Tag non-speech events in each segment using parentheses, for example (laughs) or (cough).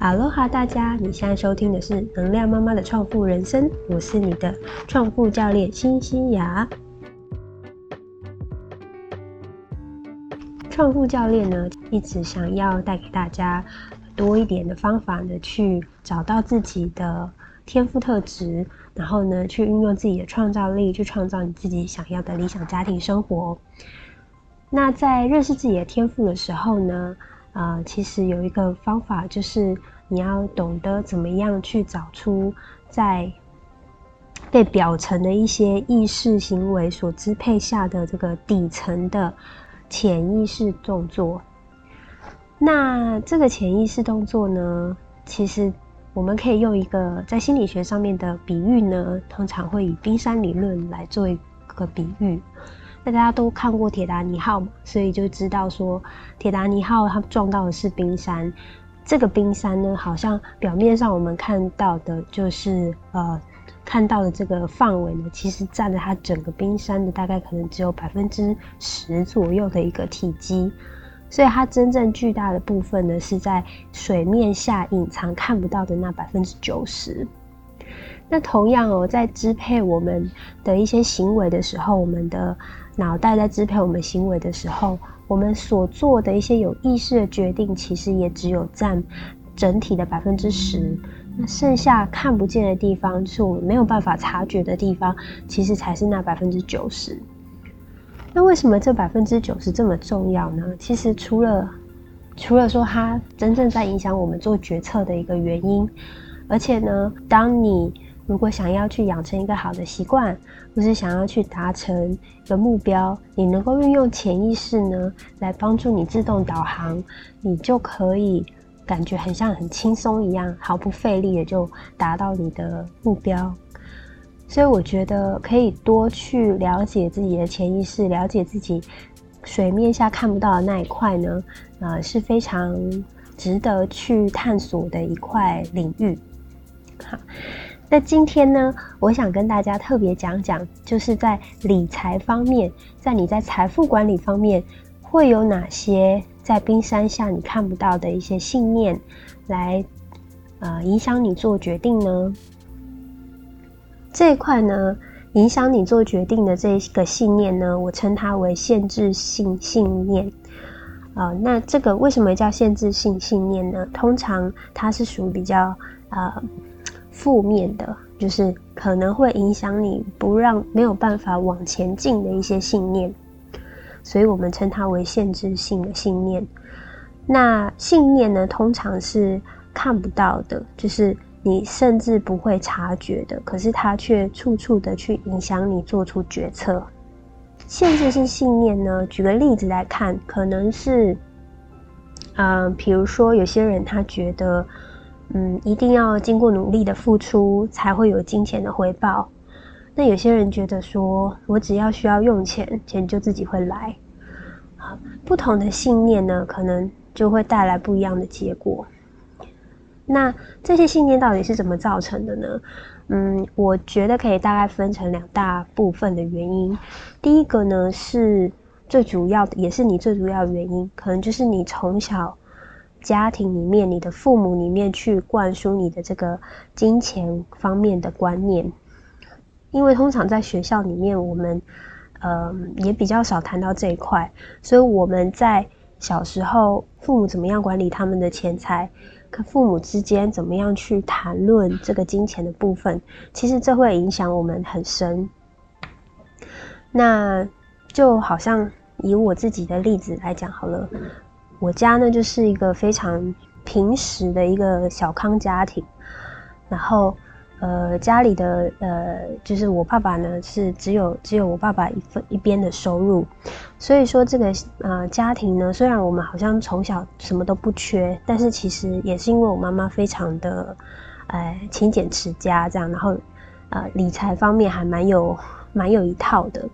哈喽哈，大家，你现在收听的是能量妈妈的创富人生，我是你的创富教练辛西雅。创富教练呢，一直想要带给大家多一点的方法呢，去找到自己的天赋特质，然后呢，去运用自己的创造力，去创造你自己想要的理想家庭生活。那在认识自己的天赋的时候呢？啊，其实有一个方法，就是你要懂得怎么样去找出在被表层的一些意识行为所支配下的这个底层的潜意识动作。那这个潜意识动作呢，其实我们可以用一个在心理学上面的比喻呢，通常会以冰山理论来做一个比喻。大家都看过铁达尼号嘛，所以就知道说铁达尼号它撞到的是冰山。这个冰山呢，好像表面上我们看到的就是呃看到的这个范围呢，其实占了它整个冰山的大概可能只有百分之十左右的一个体积。所以它真正巨大的部分呢，是在水面下隐藏看不到的那百分之九十。那同样哦，在支配我们的一些行为的时候，我们的脑袋在支配我们行为的时候，我们所做的一些有意识的决定，其实也只有占整体的百分之十。那剩下看不见的地方，就是我们没有办法察觉的地方，其实才是那百分之九十。那为什么这百分之九十这么重要呢？其实除了除了说它真正在影响我们做决策的一个原因，而且呢，当你如果想要去养成一个好的习惯，或是想要去达成一个目标，你能够运用潜意识呢，来帮助你自动导航，你就可以感觉很像很轻松一样，毫不费力的就达到你的目标。所以我觉得可以多去了解自己的潜意识，了解自己水面下看不到的那一块呢，呃，是非常值得去探索的一块领域。好。那今天呢，我想跟大家特别讲讲，就是在理财方面，在你在财富管理方面，会有哪些在冰山下你看不到的一些信念，来呃影响你做决定呢？这一块呢，影响你做决定的这个信念呢，我称它为限制性信念。啊，那这个为什么叫限制性信念呢？通常它是属于比较呃。负面的，就是可能会影响你不让没有办法往前进的一些信念，所以我们称它为限制性的信念。那信念呢，通常是看不到的，就是你甚至不会察觉的，可是它却处处的去影响你做出决策。限制性信念呢，举个例子来看，可能是，嗯，比如说有些人他觉得。嗯，一定要经过努力的付出，才会有金钱的回报。那有些人觉得说，我只要需要用钱，钱就自己会来。不同的信念呢，可能就会带来不一样的结果。那这些信念到底是怎么造成的呢？嗯，我觉得可以大概分成两大部分的原因。第一个呢，是最主要的，也是你最主要的原因，可能就是你从小。家庭里面，你的父母里面去灌输你的这个金钱方面的观念，因为通常在学校里面，我们呃也比较少谈到这一块，所以我们在小时候，父母怎么样管理他们的钱财，跟父母之间怎么样去谈论这个金钱的部分，其实这会影响我们很深。那就好像以我自己的例子来讲好了。我家呢就是一个非常平实的一个小康家庭，然后呃家里的呃就是我爸爸呢是只有只有我爸爸一份一边的收入，所以说这个呃家庭呢虽然我们好像从小什么都不缺，但是其实也是因为我妈妈非常的呃勤俭持家这样，然后呃理财方面还蛮有蛮有一套的，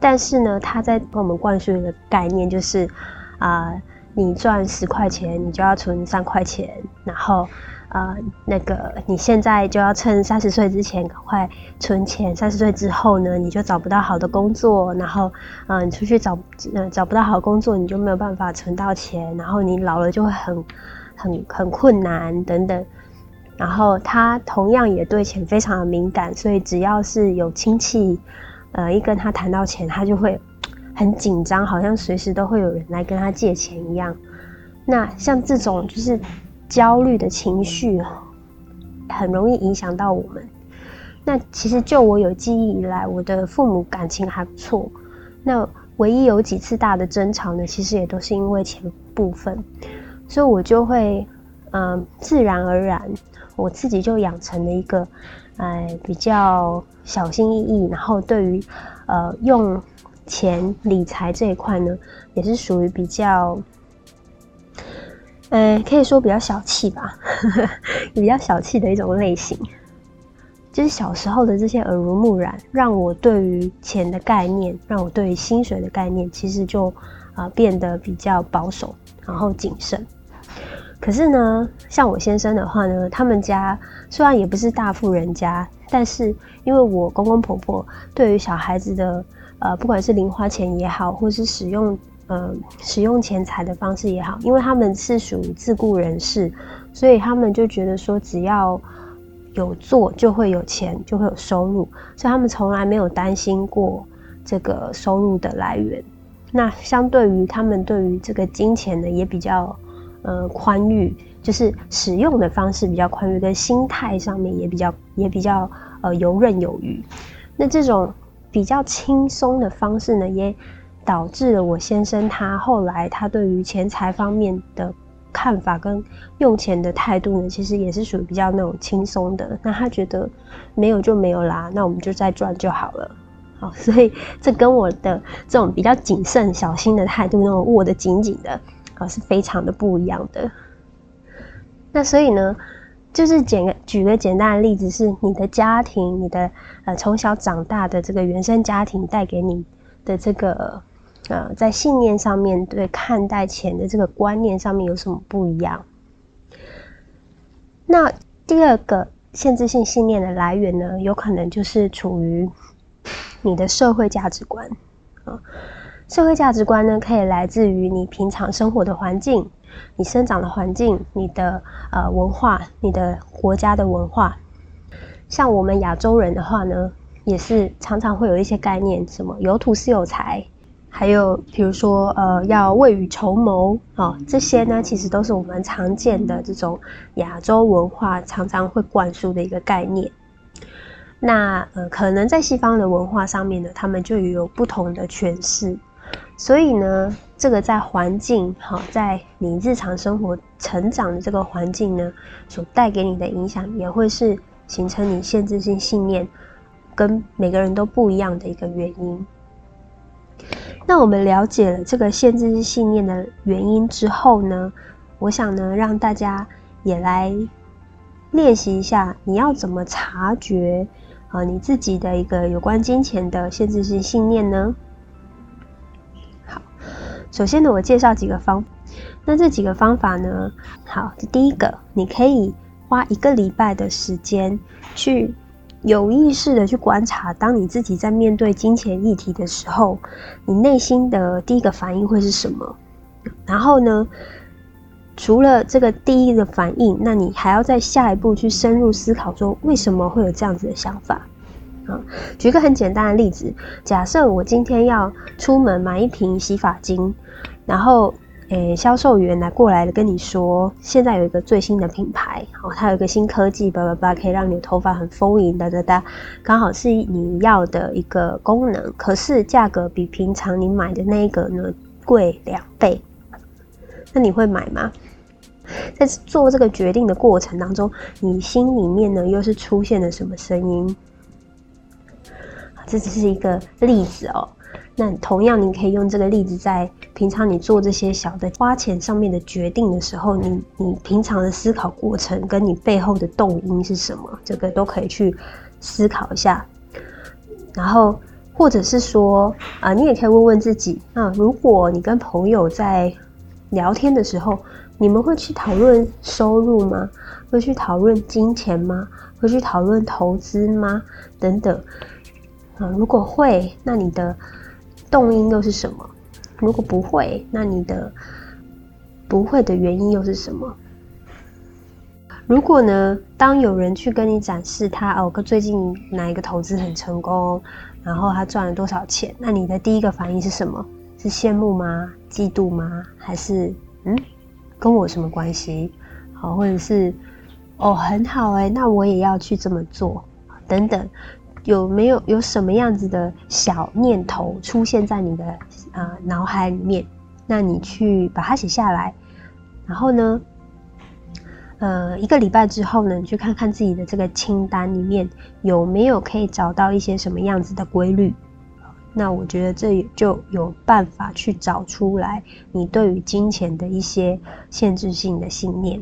但是呢他在跟我们灌输一个概念就是啊。你赚十块钱，你就要存三块钱，然后，呃，那个你现在就要趁三十岁之前赶快存钱，三十岁之后呢，你就找不到好的工作，然后，嗯，你出去找，呃，找不到好工作，你就没有办法存到钱，然后你老了就会很，很很困难等等。然后他同样也对钱非常的敏感，所以只要是有亲戚，呃，一跟他谈到钱，他就会很紧张，好像随时都会有人来跟他借钱一样。那像这种就是焦虑的情绪，很容易影响到我们。那其实就我有记忆以来，我的父母感情还不错。那唯一有几次大的争吵呢，其实也都是因为钱部分，所以我就会嗯，自然而然。我自己就养成了一个，哎，比较小心翼翼，然后对于呃用钱理财这一块呢，也是属于比较，呃，可以说比较小气吧，(laughs) 比较小气的一种类型。就是小时候的这些耳濡目染，让我对于钱的概念，让我对于薪水的概念，其实就啊变得比较保守，然后谨慎。可是呢，像我先生的话呢，他们家虽然也不是大富人家，但是因为我公公婆婆对于小孩子的呃，不管是零花钱也好，或是使用呃使用钱财的方式也好，因为他们是属于自雇人士，所以他们就觉得说，只要有做就会有钱，就会有收入，所以他们从来没有担心过这个收入的来源。那相对于他们对于这个金钱呢，也比较。呃，宽裕就是使用的方式比较宽裕，跟心态上面也比较也比较呃游刃有余。那这种比较轻松的方式呢，也导致了我先生他后来他对于钱财方面的看法跟用钱的态度呢，其实也是属于比较那种轻松的。那他觉得没有就没有啦，那我们就再赚就好了。好，所以这跟我的这种比较谨慎小心的态度，那种握得紧紧的。啊，是非常的不一样的。那所以呢，就是简个举个简单的例子，是你的家庭，你的呃从小长大的这个原生家庭带给你的这个呃在信念上面对看待钱的这个观念上面有什么不一样？那第二个限制性信念的来源呢，有可能就是处于你的社会价值观啊。社会价值观呢，可以来自于你平常生活的环境、你生长的环境、你的呃文化、你的国家的文化。像我们亚洲人的话呢，也是常常会有一些概念，什么有土是有财，还有比如说呃要未雨绸缪啊，这些呢其实都是我们常见的这种亚洲文化常常会灌输的一个概念。那呃可能在西方的文化上面呢，他们就有不同的诠释。所以呢，这个在环境好，在你日常生活成长的这个环境呢，所带给你的影响，也会是形成你限制性信念跟每个人都不一样的一个原因。那我们了解了这个限制性信念的原因之后呢，我想呢，让大家也来练习一下，你要怎么察觉啊你自己的一个有关金钱的限制性信念呢？首先呢，我介绍几个方，那这几个方法呢，好，第一个，你可以花一个礼拜的时间，去有意识的去观察，当你自己在面对金钱议题的时候，你内心的第一个反应会是什么？然后呢，除了这个第一个反应，那你还要在下一步去深入思考，说为什么会有这样子的想法？啊举个很简单的例子，假设我今天要出门买一瓶洗发精，然后诶，销售员来过来跟你说，现在有一个最新的品牌，哦，它有一个新科技，叭叭叭，可以让你的头发很丰盈，哒哒哒，刚好是你要的一个功能，可是价格比平常你买的那个呢贵两倍，那你会买吗？在做这个决定的过程当中，你心里面呢又是出现了什么声音？这只是一个例子哦，那同样你可以用这个例子，在平常你做这些小的花钱上面的决定的时候，你你平常的思考过程跟你背后的动因是什么，这个都可以去思考一下。然后或者是说啊，你也可以问问自己，那如果你跟朋友在聊天的时候，你们会去讨论收入吗？会去讨论金钱吗？会去讨论投资吗？等等。啊，如果会，那你的动因又是什么？如果不会，那你的不会的原因又是什么？如果呢，当有人去跟你展示他哦，最近哪一个投资很成功，然后他赚了多少钱，那你的第一个反应是什么？是羡慕吗？嫉妒吗？还是嗯，跟我什么关系？好，或者是哦，很好哎，那我也要去这么做，等等，有没有有什么样子的小念头出现在你的啊脑海里面？那你去把它写下来，然后呢，呃，一个礼拜之后呢，你去看看自己的这个清单里面有没有可以找到一些什么样子的规律。那我觉得这就有办法去找出来你对于金钱的一些限制性的信念。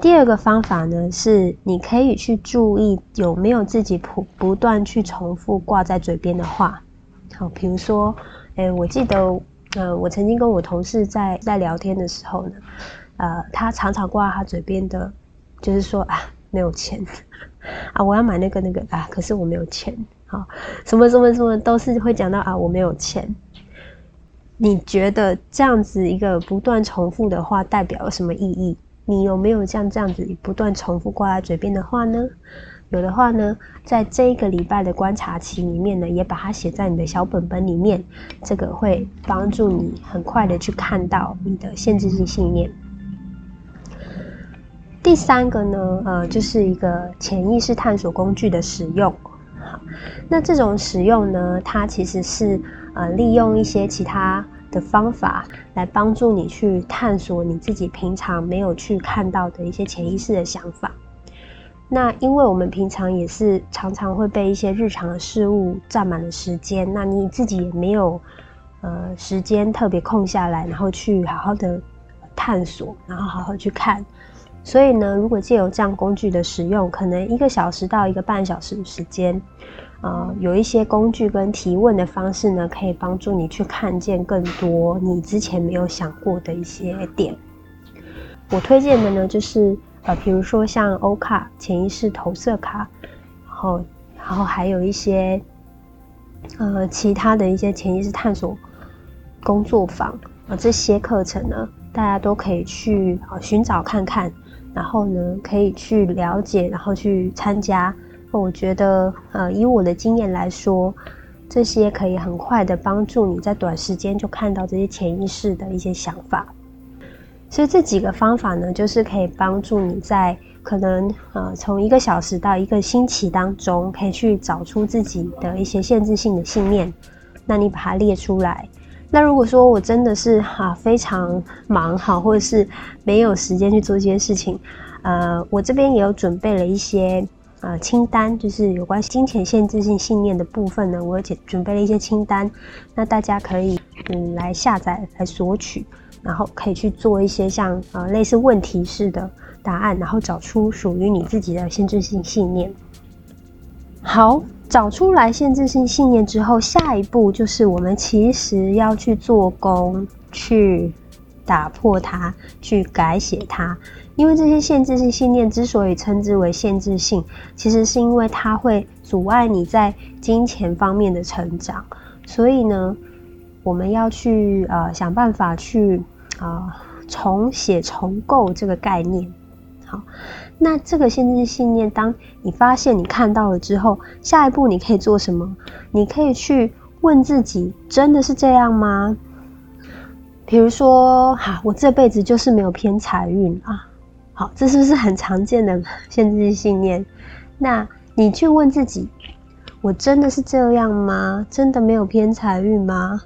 第二个方法呢，是你可以去注意有没有自己不不断去重复挂在嘴边的话。好，比如说，哎，我记得，呃，我曾经跟我同事在在聊天的时候呢，呃，他常常挂在他嘴边的，就是说啊，没有钱 (laughs) 啊，我要买那个那个啊，可是我没有钱。好，什么什么什么都是会讲到啊，我没有钱。你觉得这样子一个不断重复的话代表了什么意义？你有没有像这样子不断重复挂在嘴边的话呢？有的话呢，在这一个礼拜的观察期里面呢，也把它写在你的小本本里面，这个会帮助你很快的去看到你的限制性信念。第三个呢，呃，就是一个潜意识探索工具的使用。好，那这种使用呢，它其实是呃利用一些其他的方法来帮助你去探索你自己平常没有去看到的一些潜意识的想法。那因为我们平常也是常常会被一些日常的事物占满了时间，那你自己也没有呃时间特别空下来，然后去好好的探索，然后好好去看。所以呢，如果借由这样工具的使用，可能一个小时到一个半小时的时间，呃，有一些工具跟提问的方式呢，可以帮助你去看见更多你之前没有想过的一些点。我推荐的呢，就是呃，比如说像欧卡潜意识投射卡，然后，然后还有一些呃其他的一些潜意识探索工作坊啊，这些课程呢，大家都可以去啊寻找看看。然后呢，可以去了解，然后去参加。我觉得，呃，以我的经验来说，这些可以很快的帮助你在短时间就看到这些潜意识的一些想法。所以这几个方法呢，就是可以帮助你在可能呃从一个小时到一个星期当中，可以去找出自己的一些限制性的信念。那你把它列出来。那如果说我真的是哈非常忙哈，或者是没有时间去做这件事情，呃，我这边也有准备了一些呃清单，就是有关金钱限制性信念的部分呢，我也准备了一些清单，那大家可以嗯来下载来索取，然后可以去做一些像呃类似问题式的答案，然后找出属于你自己的限制性信念。好。找出来限制性信念之后，下一步就是我们其实要去做工，去打破它，去改写它。因为这些限制性信念之所以称之为限制性，其实是因为它会阻碍你在金钱方面的成长。所以呢，我们要去呃想办法去啊重写重构这个概念。好。那这个限制性信念，当你发现你看到了之后，下一步你可以做什么？你可以去问自己：真的是这样吗？比如说，哈，我这辈子就是没有偏财运啊。好，这是不是很常见的 (laughs) 限制性信念？那你去问自己：我真的是这样吗？真的没有偏财运吗？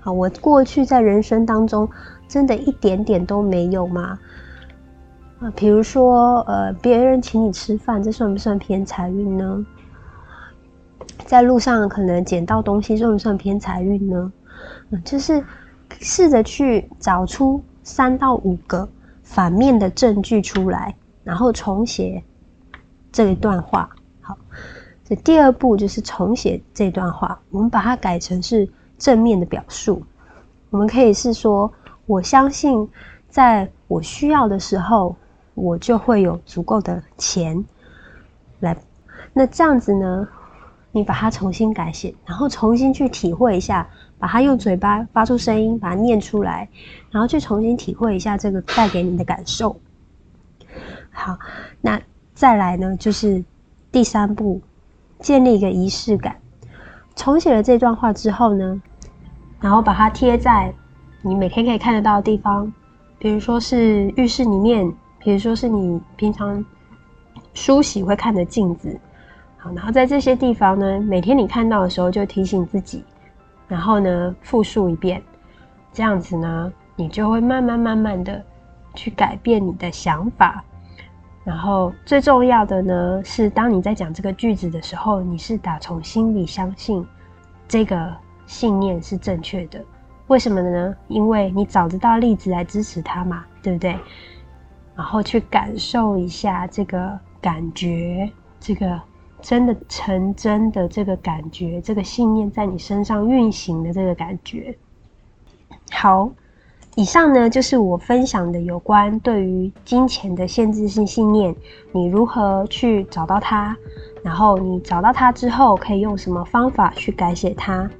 好，我过去在人生当中，真的一点点都没有吗？啊，比如说，呃，别人请你吃饭，这算不算偏财运呢？在路上可能捡到东西，算不算偏财运呢？嗯，就是试着去找出三到五个反面的证据出来，然后重写这一段话。好，这第二步就是重写这段话，我们把它改成是正面的表述。我们可以是说，我相信在我需要的时候。我就会有足够的钱来，那这样子呢？你把它重新改写，然后重新去体会一下，把它用嘴巴发出声音，把它念出来，然后去重新体会一下这个带给你的感受。好，那再来呢，就是第三步，建立一个仪式感。重写了这段话之后呢，然后把它贴在你每天可以看得到的地方，比如说是浴室里面，比如说是你平常梳洗会看的镜子。好，然后在这些地方呢，每天你看到的时候就提醒自己，然后呢复述一遍，这样子呢，你就会慢慢慢慢的去改变你的想法。然后最重要的呢，是当你在讲这个句子的时候，你是打从心里相信这个信念是正确的。为什么呢？因为你找得到例子来支持它嘛，对不对？然后去感受一下这个感觉，这个真的成真的这个感觉，这个信念在你身上运行的这个感觉。好。以上呢，就是我分享的有关对于金钱的限制性信念，你如何去找到它，然后你找到它之后，可以用什么方法去改写它。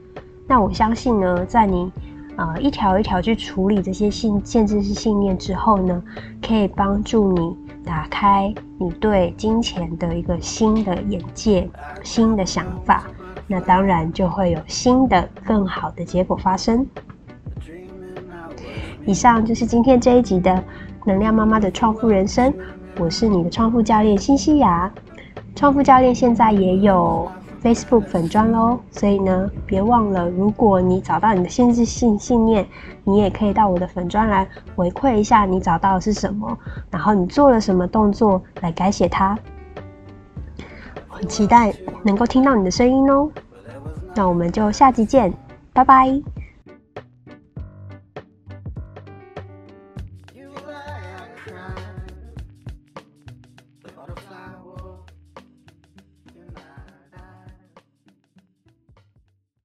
那我相信呢，在你呃一条一条去处理这些信限制性信念之后呢，可以帮助你打开你对金钱的一个新的眼界、新的想法。那当然就会有新的、更好的结果发生。以上就是今天这一集的能量妈妈的创富人生，我是你的创富教练新西雅。创富教练现在也有 Facebook 粉砖喽，所以呢，别忘了，如果你找到你的限制性信念，你也可以到我的粉砖来回馈一下你找到的是什么，然后你做了什么动作来改写它。很期待能够听到你的声音哦，那我们就下集见，拜拜。